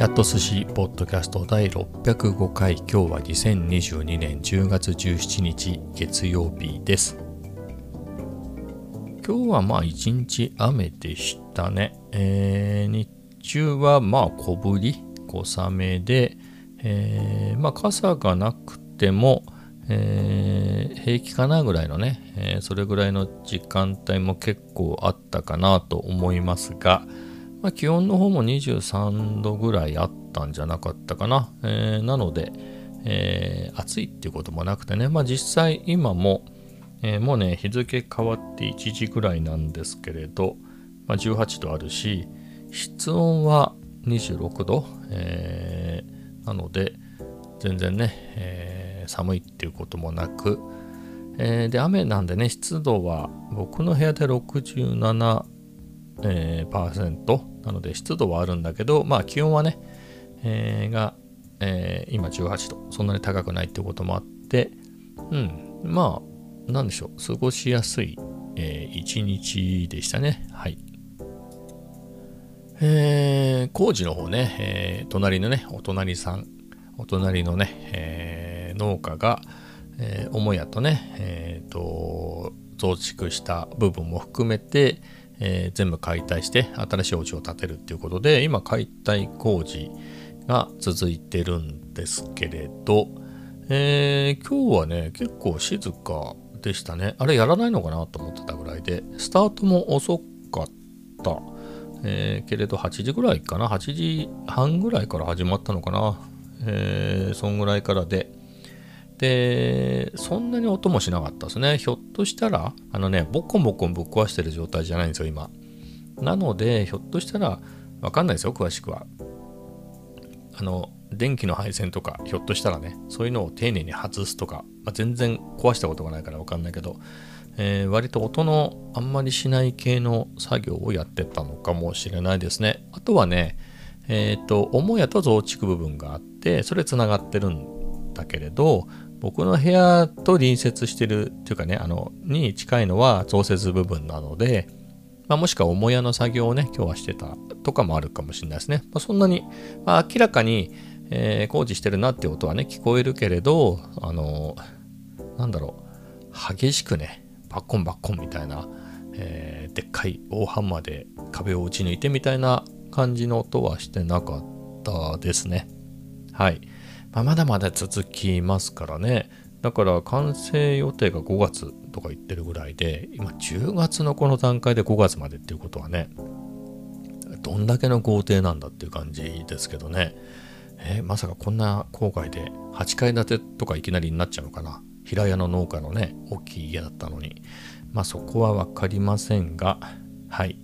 キャット寿司ポッドキャスト第605回。今日は2022年10月17日月曜日です。今日はまあ一日雨でしたね、えー、日中はまあ小降り小雨で、えー、まあ傘がなくても、えー、平気かなぐらいのね、えー、それぐらいの時間帯も結構あったかなと思いますが、まあ、気温の方も23度ぐらいあったんじゃなかったかな。えー、なので、えー、暑いっていうこともなくてね、まあ、実際今も、えー、もうね、日付変わって1時ぐらいなんですけれど、まあ、18度あるし、室温は26度、えー、なので、全然ね、え、寒いっていうこともなく、え、で、雨なんでね、湿度は僕の部屋で67、えー、パーセント。なので湿度はあるんだけど、まあ気温はね、えー、が、えー、今18度、そんなに高くないってこともあって、うん、まあ、なんでしょう、過ごしやすい、えー、一日でしたね。はい。えー、工事の方ね、えー、隣のね、お隣さん、お隣のね、えー、農家が、えー、母屋とね、えー、と、増築した部分も含めて、えー、全部解体して新しいお家を建てるっていうことで今解体工事が続いてるんですけれど、えー、今日はね結構静かでしたね。あれやらないのかなと思ってたぐらいでスタートも遅かった、えー、けれど8時ぐらいかな？8時半ぐらいから始まったのかな、えー、そんぐらいからでで、そんなに音もしなかったですね。ひょっとしたら、あのね、ボコボコぶっ壊してる状態じゃないんですよ、今。なので、ひょっとしたら、わかんないですよ、詳しくは。あの、電気の配線とか、ひょっとしたらね、そういうのを丁寧に外すとか、まあ、全然壊したことがないからわかんないけど、えー、割と音のあんまりしない系の作業をやってたのかもしれないですね。あとはね、えっ、ー、と、母屋と増築部分があって、それつながってるんだけれど、僕の部屋と隣接してるっていうかね、あの、に近いのは増設部分なので、まあ、もしくは母屋の作業をね、今日はしてたとかもあるかもしれないですね。まあ、そんなに、まあ、明らかに、えー、工事してるなって音はね、聞こえるけれど、あの、なんだろう、激しくね、バッコンバッコンみたいな、えー、でっかい大ハンマーで壁を打ち抜いてみたいな感じの音はしてなかったですね。はい。まあ、まだまだ続きますからね。だから完成予定が5月とか言ってるぐらいで、今10月のこの段階で5月までっていうことはね、どんだけの豪邸なんだっていう感じですけどね。えー、まさかこんな郊外で8階建てとかいきなりになっちゃうのかな。平屋の農家のね、大きい家だったのに。まあそこは分かりませんが、はい。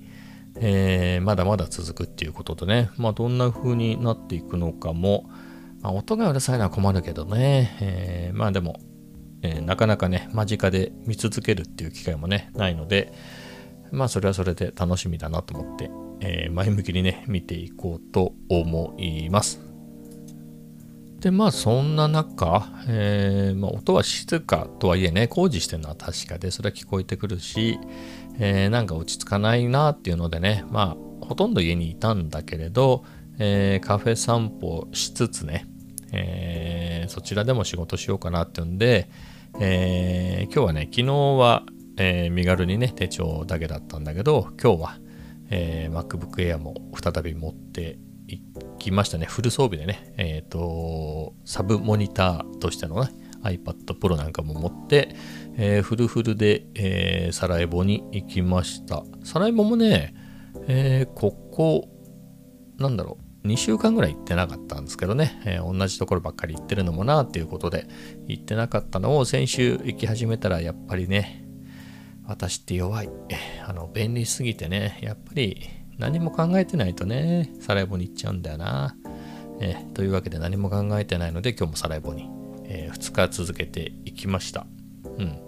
えー、まだまだ続くっていうことでね、まあどんな風になっていくのかも、まあ、音がうるさいのは困るけどね、えー、まあでも、えー、なかなかね、間近で見続けるっていう機会もね、ないので、まあそれはそれで楽しみだなと思って、えー、前向きにね、見ていこうと思います。で、まあそんな中、えーまあ、音は静かとはいえね、工事してるのは確かで、それは聞こえてくるし、えー、なんか落ち着かないなっていうのでね、まあほとんど家にいたんだけれど、えー、カフェ散歩しつつね、えー、そちらでも仕事しようかなっていうんで、えー、今日はね、昨日は、えー、身軽にね、手帳だけだったんだけど、今日は、えー、MacBook Air も再び持っていきましたね。フル装備でね、えっ、と、サブモニターとしてのね、iPad Pro なんかも持って、えー、フルフルで、えー、サラエボに行きました。サラエボもね、えー、ここ、なんだろう、2週間ぐらい行ってなかったんですけどね、えー、同じところばっかり行ってるのもなっていうことで行ってなかったのを先週行き始めたらやっぱりね私って弱い。あの便利すぎてねやっぱり何も考えてないとねサラエボに行っちゃうんだよな、えー、というわけで何も考えてないので今日もサラエボに、えー、2日続けていきました。うん。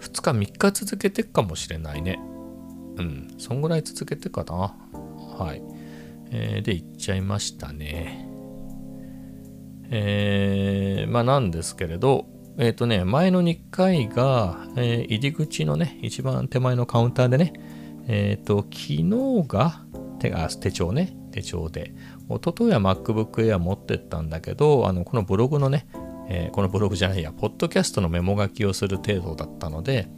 2日3日続けてくかもしれないね。うん。そんぐらい続けてかな。はい。えー、で行っちゃいましたね。えー、まあなんですけれど、えっ、ー、とね、前の2回が、えー、入り口のね、一番手前のカウンターでね、えっ、ー、と、昨日が手が手帳ね、手帳で一昨日は MacBook Air 持ってったんだけどあのこのブログのね、えー、このブログじゃないやポッドキャストのメモ書きをする程度だったので、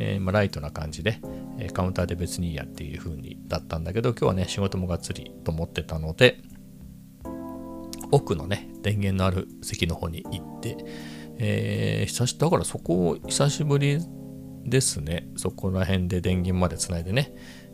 えー、まあ、ライトな感じで、えカウンターで別にいいやっていう風にだったんだけど今日はね仕事もがっつりと思ってたので奥のね電源のある席の方に行って、えー、久しだからそこを久しぶりですね。そこら辺で電源までつないでね、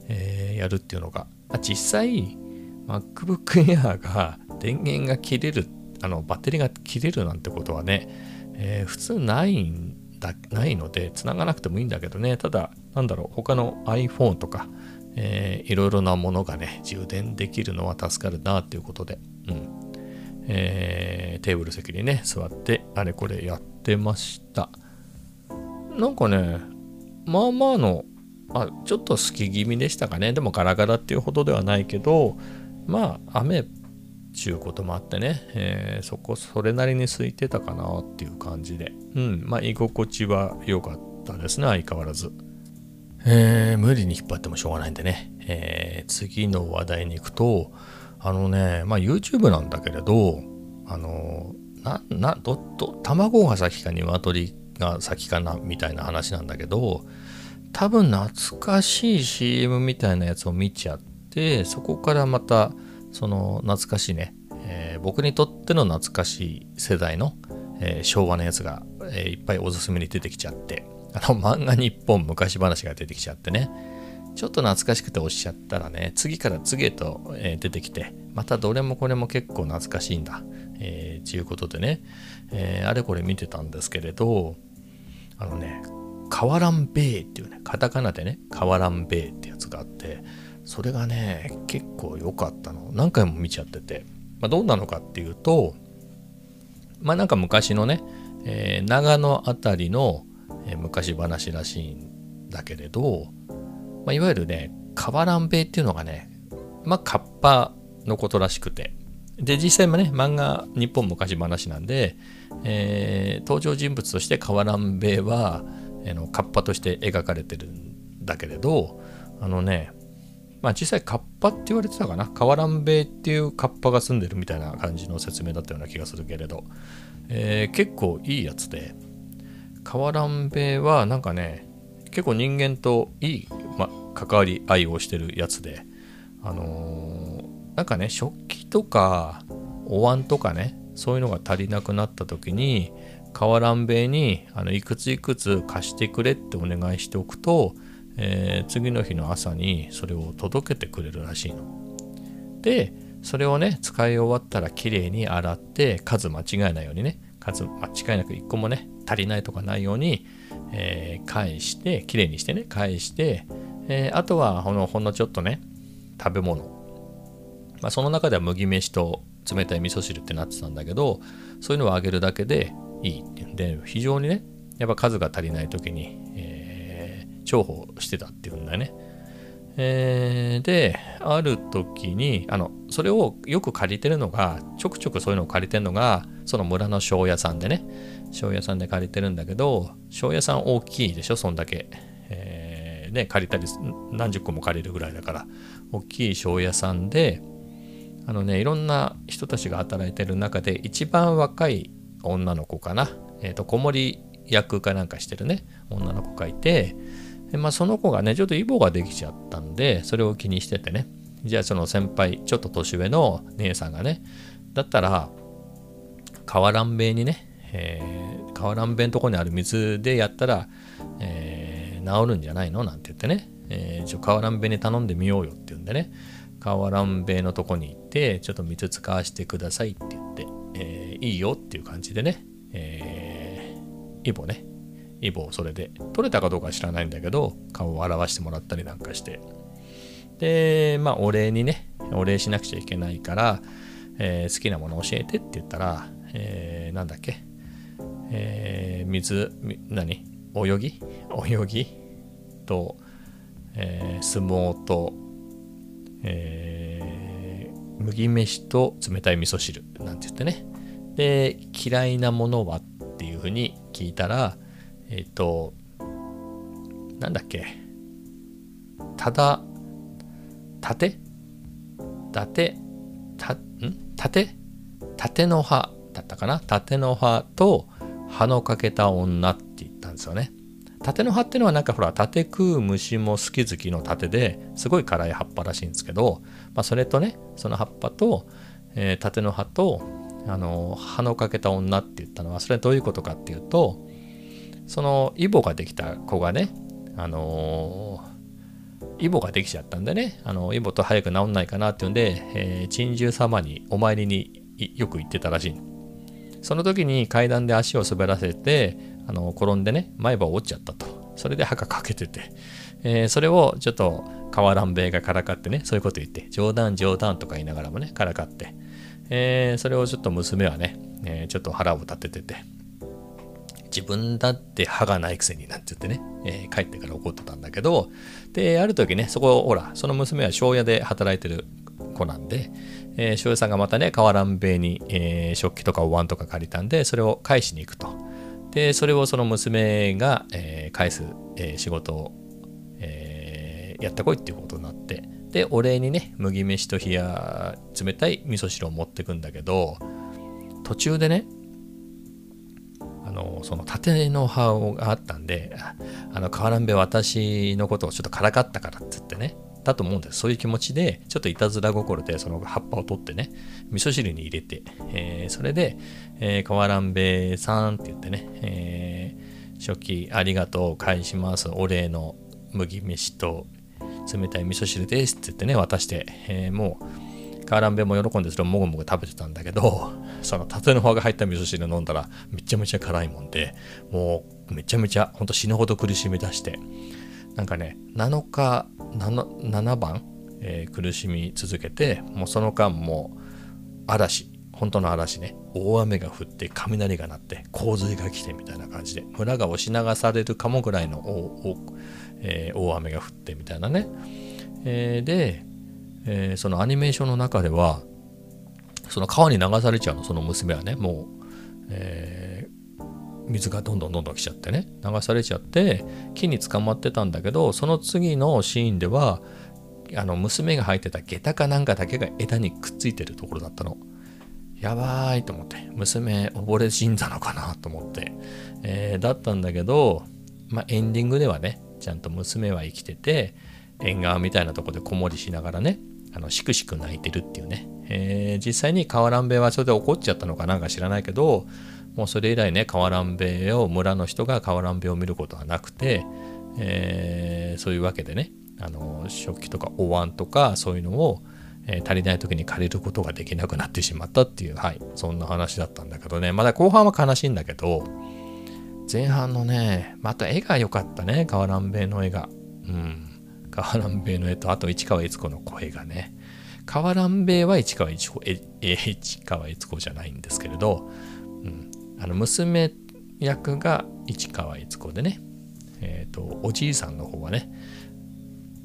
えー、やるっていうのが。あ実際 MacBook Air が電源が切れるあのバッテリーが切れるなんてことはね、えー、普通ないんだないので繋がなくてもいいんだけどね。ただなんだろう他の iPhone とか、えー、いろいろなものがね充電できるのは助かるなっていうことで、うん。えー、テーブル席にね座ってあれこれやってました。なんかねまあまあのあちょっと好き気味でしたかね。でもガラガラっていうほどではないけどまあ雨ちゅうこともあってね、えー、そこそれなりに空いてたかなっていう感じで。うん。まあ居心地は良かったですね相変わらず。えー、無理に引っ張ってもしょうがないんでね、えー、次の話題に行くとあのね、まあ YouTube なんだけれど、あの、な、な、ど、ど、卵が先か鶏が先かなみたいな話なんだけど、多分懐かしい CM みたいなやつを見ちゃって、そこからまた、その懐かしいね、えー、僕にとっての懐かしい世代の、えー、昭和のやつが、えー、いっぱいおすすめに出てきちゃって、あの漫画日本昔話が出てきちゃってね、ちょっと懐かしくて押しちゃったらね、次から次へと、えー、出てきて、またどれもこれも結構懐かしいんだ。えー、ちゅうことでね、えー、あれこれ見てたんですけれど、あのね、カワランベイっていうね、カタカナでね、カワランベイってやつがあって、それがね、結構良かったの。何回も見ちゃってて。まあ、どうなのかっていうと、まあなんか昔のね、えー、長野あたりの、え、昔話らしいんだけれど、まあ、いわゆるね、カワランベイっていうのがね、まあ、カッパのことらしくて。で、実際もね、漫画、日本昔話なんで、えー、登場人物としてカワランベイは、えのカッパとして描かれてるんだけれど、あのね、まあ実際カッパって言われてたかな？カワランベイっていうカッパが住んでるみたいな感じの説明だったような気がするけれど、えー、結構いいやつで、カワランベイはなんかね、結構人間といい、ま、関わり合いをしてるやつで、あのー、なんかね、食器とかお椀とかね、そういうのが足りなくなった時に、瓦蘭兵衛にあのいくついくつ貸してくれってお願いしておくと、えー、次の日の朝にそれを届けてくれるらしいの。で、それをね、使い終わったらきれいに洗って、数間違えないようにね、数間違いなく1個もね、足りないとかないように、えー、返して、きれいにしてね、返して、えー、あとはほのほんのちょっとね、食べ物。まあ、その中では麦飯と冷たい味噌汁ってなってたんだけど、そういうのをあげるだけでいいっていうんで、非常にね、やっぱ数が足りない時に、えー、重宝してたっていうんだよね。えー、で、ある時に、あの、それをよく借りてるのが、ちょくちょくそういうのを借りてるのが、その村の庄屋さんでね、庄屋さんで借りてるんだけど、庄屋さん大きいでしょ、そんだけ。えー、ね、借りたり、何十個も借りるぐらいだから、大きい庄屋さんで、あのね、いろんな人たちが働いてる中で、一番若い女の子かな、えっ、ー、と、子守役かなんかしてるね、女の子がいて、まあ、その子がね、ちょっとイボができちゃったんで、それを気にしててね、じゃあその先輩、ちょっと年上の姉さんがね、だったら、瓦蘭弁にね、えー、河蘭弁のとこにある水でやったら、えー、治るんじゃないのなんて言ってね、えー、ちょ河蘭弁に頼んでみようよって言うんでね、河蘭弁のとこに行って、ちょっと水使わせてくださいって言って、えー、いいよっていう感じでね、えー、イボね、イボをそれで、取れたかどうかは知らないんだけど、顔を表してもらったりなんかして、で、まあ、お礼にね、お礼しなくちゃいけないから、えー、好きなもの教えてって言ったら、えー、なんだっけ、えー、水、何？泳ぎ？泳ぎ？と、えー、相撲と、えー、麦飯と冷たい味噌汁なんて言ってね。で、嫌いなものはっていうふうに聞いたら、えっ、ー、と、なんだっけ、ただ、たて？伊達たん？縦縦の葉だったかな？縦の葉と葉のかけた女って言ったんですよね。縦の葉っていうのはなんかほら縦食う虫も好き好きの縦ですごい辛い葉っぱらしいんですけど、まあ、それとねその葉っぱと、えー、縦の葉とあの葉のかけた女って言ったのはそれはどういうことかっていうとそのイボができた子がねあのー、イボができちゃったんでねあのイボと早く治んないかなっていうんで、えー、珍獣様にお参りによく行ってたらしいその時に階段で足を滑らせてあの転んでね前歯を折っちゃったと。それで歯が欠けてて、えー、それをちょっと河蘭兵衛がからかってねそういうこと言って冗談冗談とか言いながらもねからかって、えー、それをちょっと娘はね、えー、ちょっと腹を立ててて。自分だって歯がないくせになんて言ってね、え帰ってから怒ってたんだけど。である時ねそこほらその娘は庄屋で働いてる子なんで、えー、庄屋さんがまたね河蘭兵衛に、えー、食器とかお椀とか借りたんでそれを返しに行くと。でそれをその娘が、えー、返す、えー、仕事を、えー、やってこいっていうことになってでお礼にね麦飯と冷や冷たい味噌汁を持ってくんだけど途中でねあのその縦の葉があったんであの河原部私のことをちょっとからかったからっつってねだと思うんです。そういう気持ちで、ちょっといたずら心でその葉っぱを取ってね、味噌汁に入れて、えー、それで、えー、河原べさんって言ってね、えー、初期ありがとう返します。お礼の麦飯と冷たい味噌汁ですって言ってね、渡して、えー、もう、カーランベも喜んでそれをもぐもぐ食べてたんだけど、その縦の葉が入った味噌汁飲んだらめちゃめちゃ辛いもんで、もうめちゃめちゃほんと死ぬほど苦しみ出して、なんかね、7日、7, 7番、えー、苦しみ続けて、もうその間も嵐、本当の嵐ね、大雨が降って雷が鳴って洪水が来てみたいな感じで、村が押し流されるかもぐらいの大,、えー、大雨が降ってみたいなね。えー、で、えー、そのアニメーションの中では、その川に流されちゃうの、その娘はね、もう、えー、水がどんどんどんどん来ちゃってね流されちゃって木に捕まってたんだけどその次のシーンではあの娘が履いてた下駄かなんかだけが枝にくっついてるところだったの。やばいと思って娘溺れ死んだのかなと思って、えー、だったんだけど、まあ、エンディングではねちゃんと娘は生きてて縁側みたいなとこで子守りしながらねあのしくしく泣いてるっていうね、えー、実際に河蘭兵衛はそれで怒っちゃったのかなんか知らないけどもうそれ以来ね河蘭兵衛を村の人が河蘭兵衛を見ることはなくて、えー、そういうわけでねあの食器とかお椀とかそういうのを、えー、足りない時に借りることができなくなってしまったっていうはいそんな話だったんだけどね。まだ後半は悲しいんだけど前半のねまた絵が良かったね河蘭兵衛の絵が。うん。河蘭兵衛の絵とあと市川悦子の声がね。河蘭兵衛は市川悦子市川悦子じゃないんですけれど、あの娘役が市川悦子でね、えっ、ー、と、おじいさんの方はね、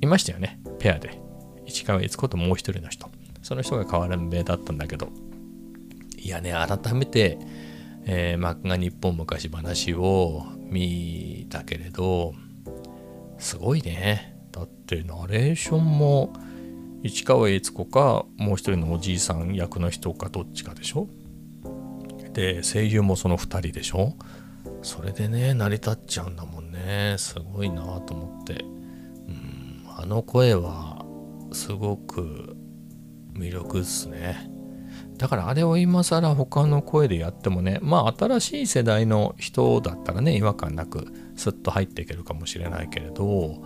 いましたよね、ペアで。市川悦子ともう一人の人。その人が変わらんべだったんだけど、いやね、改めて、えー、漫画日本昔話を見たけれど、すごいね。だってナレーションも市川悦子かもう一人のおじいさん役の人かどっちかでしょ？で声優もその2人でしょ？それでね成り立っちゃうんだもんね。すごいなと思って。うんあの声はすごく魅力っすね。だからあれを今更他の声でやってもねまあ新しい世代の人だったらね違和感なくスッと入っていけるかもしれないけれど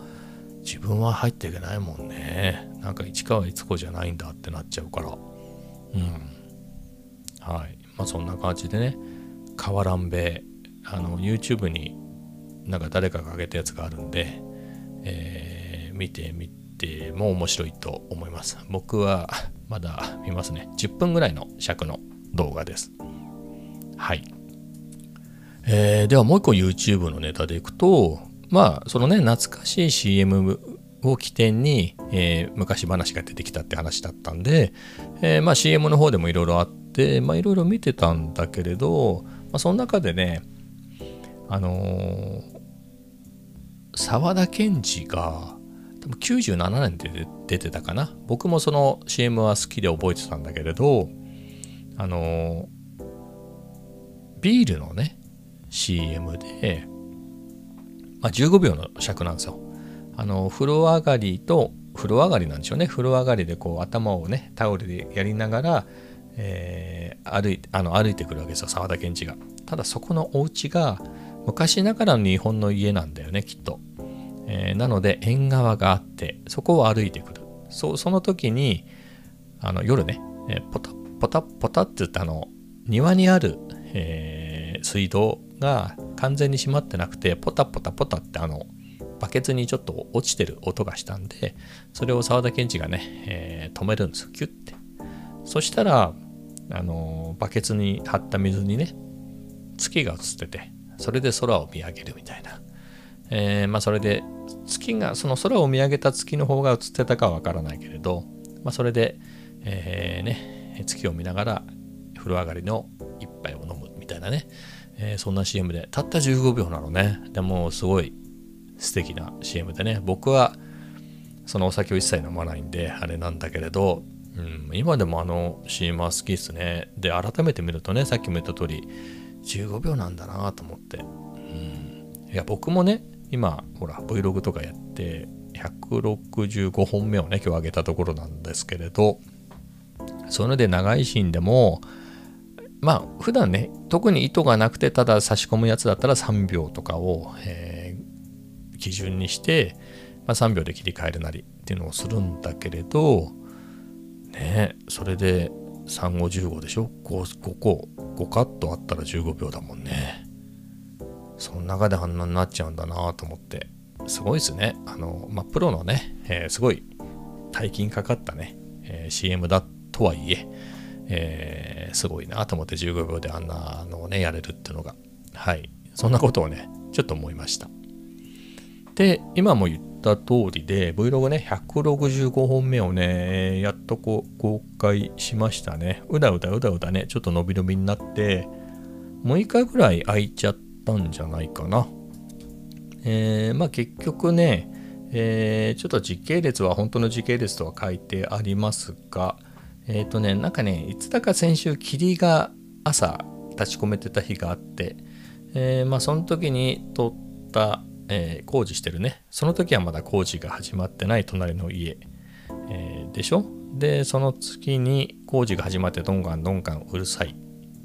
自分は入っていけないもんね。なんか市川悦子じゃないんだってなっちゃうから。うん。はい。まあ、そんな感じでね、河原べあの、YouTube になんか誰かが上げたやつがあるんで、えー、見てみても面白いと思います。僕はまだ見ますね。10分ぐらいの尺の動画です。はい。えー、ではもう一個 YouTube のネタでいくと、まあ、そのね、懐かしい CM を起点に、えー、昔話が出てきたって話だったんで、えー、まあ CM の方でもいろいろあっでまあいろいろ見てたんだけれど、まあ、その中でねあのー、沢田研二が多分97年で出てたかな。僕もその CM は好きで覚えてたんだけれどあのビールのね CM で、まあ、15秒の尺なんですよ。あの風呂上がりと風呂上がりなんでしょうね。風呂上がりでこう頭をねタオルでやりながら、えー、歩いあの歩いてくるわけですよ沢田研二が。ただそこのお家が昔ながらの日本の家なんだよねきっと、えー、なので縁側があってそこを歩いてくる。そその時にあの夜ね、えー、ポタポタポタって言ってあの庭にある、えー、水道が完全に閉まってなくてポタポタポタってあのバケツにちょっと落ちてる音がしたんでそれを沢田研二がね、えー、止めるんですよキュッて。そしたらあのバケツに張った水にね月が映っててそれで空を見上げるみたいな、えー、まあそれで月がその空を見上げた月の方が映ってたかはわからないけれど、まあ、それで、えー、ね月を見ながら風呂上がりの一杯を飲むみたいなね、えー、そんな CM で。たった15秒なのね。でもすごい素敵な CM でね。僕はそのお酒を一切飲まないんであれなんだけれど、うん、今でもあの CM は好きですね。で改めて見るとねさっきも言った通り15秒なんだなと思って、うん、いや僕もね今ほら Vlog とかやって165本目をね今日上げたところなんですけれどそれで長いシーンでもまあ普段ね特に意図がなくてただ差し込むやつだったら3秒とかを、えー基準にして、まあ、3秒で切り替えるなりっていうのをするんだけれどねそれで3515でしょ？5, 5個5カットあったら15秒だもんね。その中であんなになっちゃうんだなと思って。すごいですね。あのまあプロのね、えー、すごい大金かかったね、えー、CM だとはいええー、すごいなと思って15秒であんなのをねやれるっていうのが。はい。そんなことをねちょっと思いました。で、今も言った通りで、Vlog ね、165本目をね、やっとこう公開しましたね。うだうだうだうだね、ちょっと伸び伸びになって、6日ぐらい空いちゃったんじゃないかな。えー、まあ結局ね、えー、ちょっと時系列は本当の時系列とは書いてありますが、えっ、ー、とね、なんかね、いつだか先週霧が朝立ち込めてた日があって、えー、まあその時に撮ったえー、工事してるね。その時はまだ工事が始まってない隣の家、えー、でしょ？でその月に工事が始まってどんがんどんがんうるさい、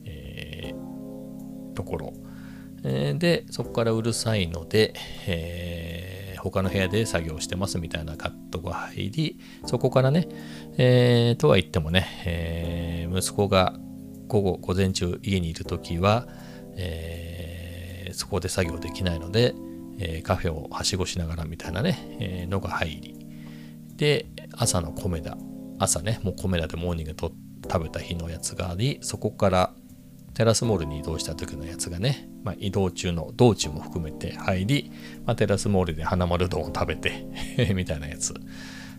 えー、ところ、え、でそこからうるさいので、え、他の部屋で作業してますみたいなカットが入りそこからね、え、とは言ってもね、え、息子が午後午前中家にいる時は、えー、そこで作業できないので、えー、カフェをはしごしながらみたいなね、えー、のが入り。で朝の米田。朝ねもう米田でモーニングと食べた日のやつがありそこからテラスモールに移動した時のやつがね、まあ、移動中の道中も含めて入り、まあ、テラスモールで花丸丼を食べて みたいなやつ。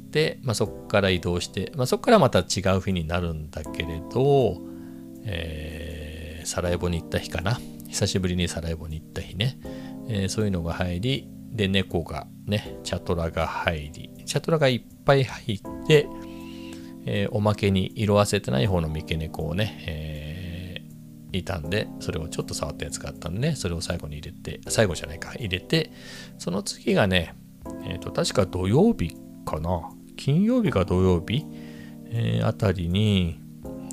で、まあ、そこから移動して、まあ、そこからまた違う日になるんだけれど、えー、サラエボに行った日かな。久しぶりにサラエボに行った日ね。えー、そういうのが入り、で、猫がね、チャトラが入り、チャトラがいっぱい入って、えー、おまけに色あせてない方の三毛猫をね、えー、いたんで、それをちょっと触ったやつがあったんでね、それを最後に入れて、最後じゃないか、入れて、その次がね、えっ、と、確か土曜日かな、金曜日か土曜日、えー、あたりに、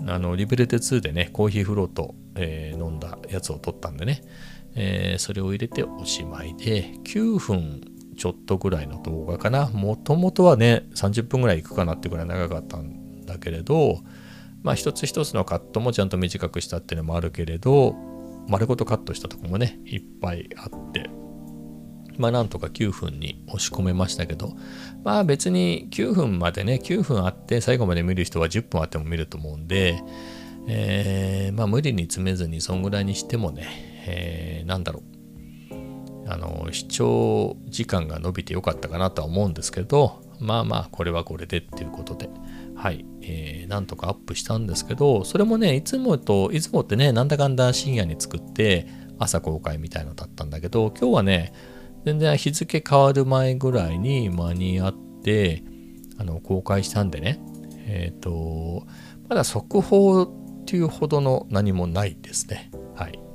あの、リベレテ2でね、コーヒーフロート、え、飲んだやつを取ったんでね、えー、それを入れておしまいで、9分ちょっとぐらいの動画かな。もともとはね、30分ぐらいいくかなってぐらい長かったんだけれど、まあ一つ一つのカットもちゃんと短くしたっていうのもあるけれど、丸ごとカットしたとこもね、いっぱいあって、まあなんとか9分に押し込めましたけど、まあ別に9分までね、9分あって最後まで見る人は10分あっても見ると思うんで、えー、まあ無理に詰めずにそんぐらいにしてもね、えー、なんだろう。あの視聴時間が伸びてよかったかなとは思うんですけどまあまあこれはこれでっていうことで。はい、えー、なんとかアップしたんですけどそれもねいつもといつもってねなんだかんだ深夜に作って朝公開みたいのだったんだけど今日はね全然日付変わる前ぐらいに間に合ってあの公開したんでね。えっ、とまだ速報っていうほどの何もないですね。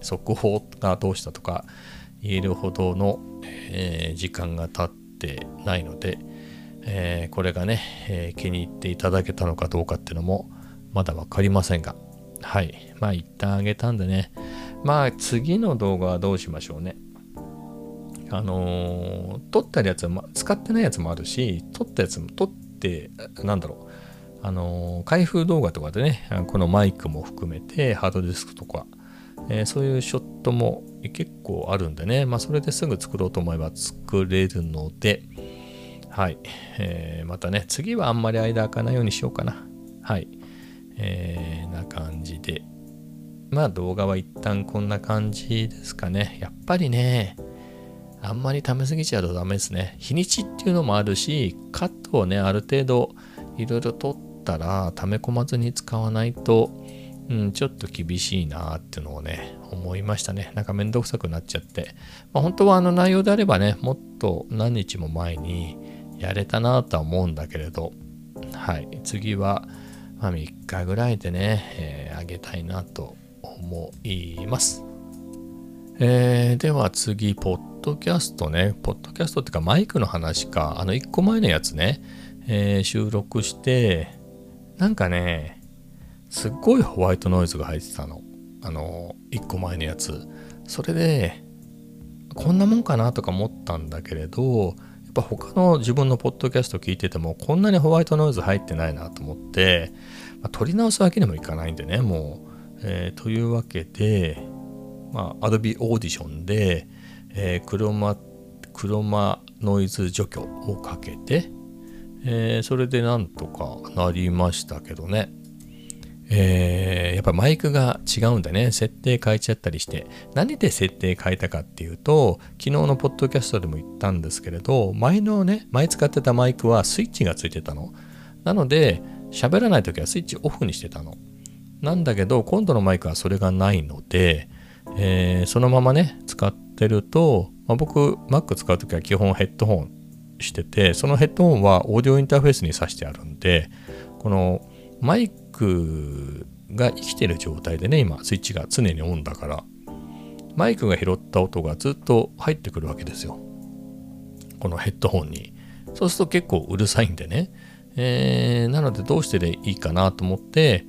速報がどうしたとか言えるほどの、えー、時間が経ってないので、えー、これがね、えー、気に入っていただけたのかどうかっていうのもまだ分かりませんがはい。まあ一旦あげたんでね。まあ次の動画はどうしましょうね。あのー、撮ったやつは、使ってないやつもあるし撮ったやつも撮ってなんだろう。あの、開封動画とかでねこのマイクも含めてハードディスクとかえー、そういうショットも結構あるんでね、まあ、それですぐ作ろうと思えば作れるので、はい、えー、またね、次はあんまり間空かないようにしようかな。はい、えー、な感じで。まあ動画は一旦こんな感じですかね。やっぱりね、あんまり溜めすぎちゃうとダメですね。日にちっていうのもあるし、カットをね、ある程度いろいろ取ったら溜め込まずに使わないと、うん、ちょっと厳しいなっていうのをね、思いましたね。なんかめんどくさくなっちゃって。まあ、本当はあの内容であればね、もっと何日も前にやれたなとは思うんだけれど、はい、次は、まあ、3日ぐらいでね、えー、あげたいなと思います。えー、では次、ポッドキャストね。ポッドキャストっていうかマイクの話か。あの1個前のやつね、えー、収録して、なんかね、すっごいホワイトノイズが入ってたの。あの、一個前のやつ。それで、こんなもんかなとか思ったんだけれど、やっぱ他の自分のポッドキャスト聞いてても、こんなにホワイトノイズ入ってないなと思って、まあ、撮り直すわけにもいかないんでね、もう。えー、というわけで、まあ、Adobe Audition で、えー、クロマ、クロマノイズ除去をかけて、えー、それでなんとかなりましたけどね。えー、やっぱマイクが違うんだね。設定変えちゃったりして。何で設定変えたかっていうと、昨日のポッドキャストでも言ったんですけれど、前のね、前使ってたマイクはスイッチがついてたの。なので、喋らない時はスイッチオフにしてたの。なんだけど、今度のマイクはそれがないので、えー、そのままね、使ってると、まあ、僕、Mac 使う時は基本ヘッドホンしてて、そのヘッドホンはオーディオインターフェースに挿してあるんで、このマイクが生きてる状態でね、今、スイッチが常にオンだから、マイクが拾った音がずっと入ってくるわけですよ。このヘッドホンに。そうすると結構うるさいんでね。えー、なのでどうしてでいいかなと思って、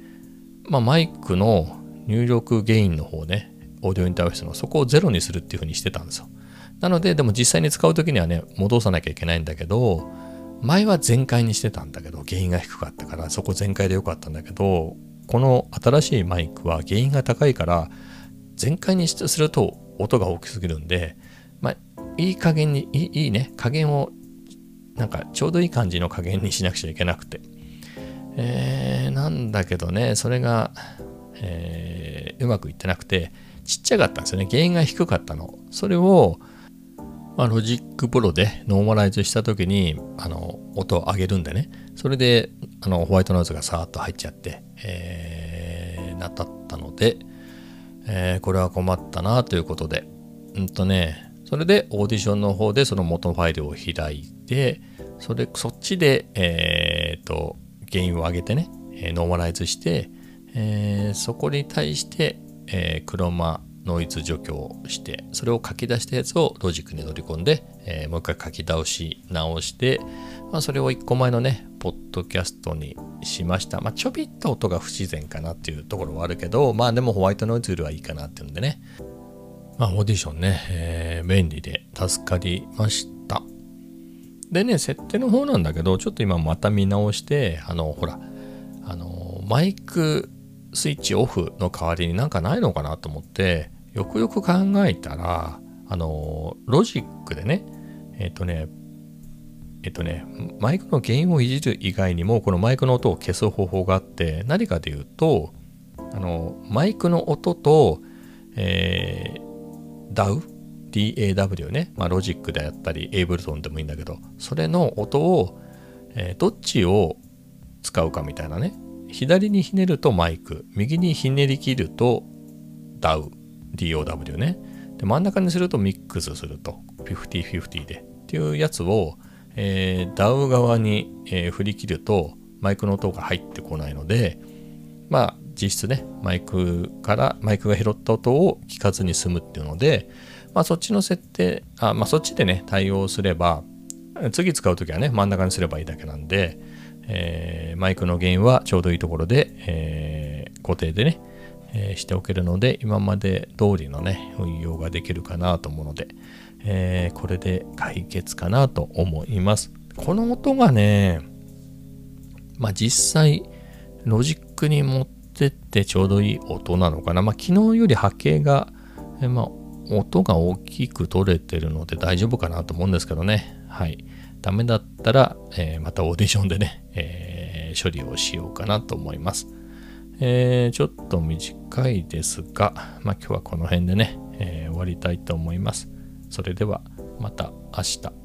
まあ、マイクの入力ゲインの方ね、オーディオインターフェースのそこをゼロにするっていう風にしてたんですよ。なので、でも実際に使う時にはね、戻さなきゃいけないんだけど、前は全開にしてたんだけど、原因が低かったから、そこ全開でよかったんだけど、この新しいマイクは原因が高いから、全開にすると音が大きすぎるんで、まあ、いい加減に、いいいいね、加減を、なんかちょうどいい感じの加減にしなくちゃいけなくて。えー、なんだけどね、それが、えー、うまくいってなくて、ちっちゃかったんですよね。ゲインが低かったの。それを、まあ、 Logic Pro でノーマライズした時にあの音を上げるんでね。それであのホワイトノイズがさーっと入っちゃって、えー、なったったので、えー、これは困ったなということで。うんとねそれでオーディションの方でその元ファイルを開いてそれそっちでえっ、とゲインを上げてねノーマライズして、えー、そこに対して、えー、クロマノイズ除去をしてそれを書き出したやつをロジックに取り込んで、えー、もう一回書き直し直して、まあ、それを1個前のねポッドキャストにしました、まあ、ちょびっと音が不自然かなっていうところはあるけどまあでもホワイトノイズよりはいいかなっていうんでね。まあオーディションね、えー、便利で助かりました。でね設定の方なんだけどちょっと今また見直してあのほらあのマイクスイッチオフの代わりになんかないのかなと思って、よくよく考えたら、あの、ロジックでね、えっ、ー、とね、えっ、ー、とね、マイクの原因をいじる以外にも、このマイクの音を消す方法があって、何かというと、あの、マイクの音と、えー、DAW、DAW ね、まあ、ロジックであったり、エイブルトンでもいいんだけど、それの音を、えー、どっちを使うかみたいなね、左にひねるとマイク、右にひねり切ると DAW、DOW ね。で、真ん中にするとミックスすると、50-50でっていうやつを、えー、DAW 側に、えー、振り切るとマイクの音が入ってこないのでまあ実質ねマイクからマイクが拾った音を聞かずに済むっていうので、まあ、そっちの設定あ、まあ、そっちでね対応すれば次使う時はね真ん中にすればいいだけなんで、えー、マイクのゲインはちょうどいいところで、えー、固定でね、えー、しておけるので今まで通りのね運用ができるかなと思うので、えこれで解決かなと思いますこの音がねまあ実際ロジックに持ってってちょうどいい音なのかなまあ昨日より波形が、えまあ音が大きく取れてるので大丈夫かなと思うんですけどね。はい。ダメだったら、えー、またオーディションでね、えー、処理をしようかなと思います。えー、ちょっと短いですが、まあ、今日はこの辺でね、え終わりたいと思います。それではまた明日。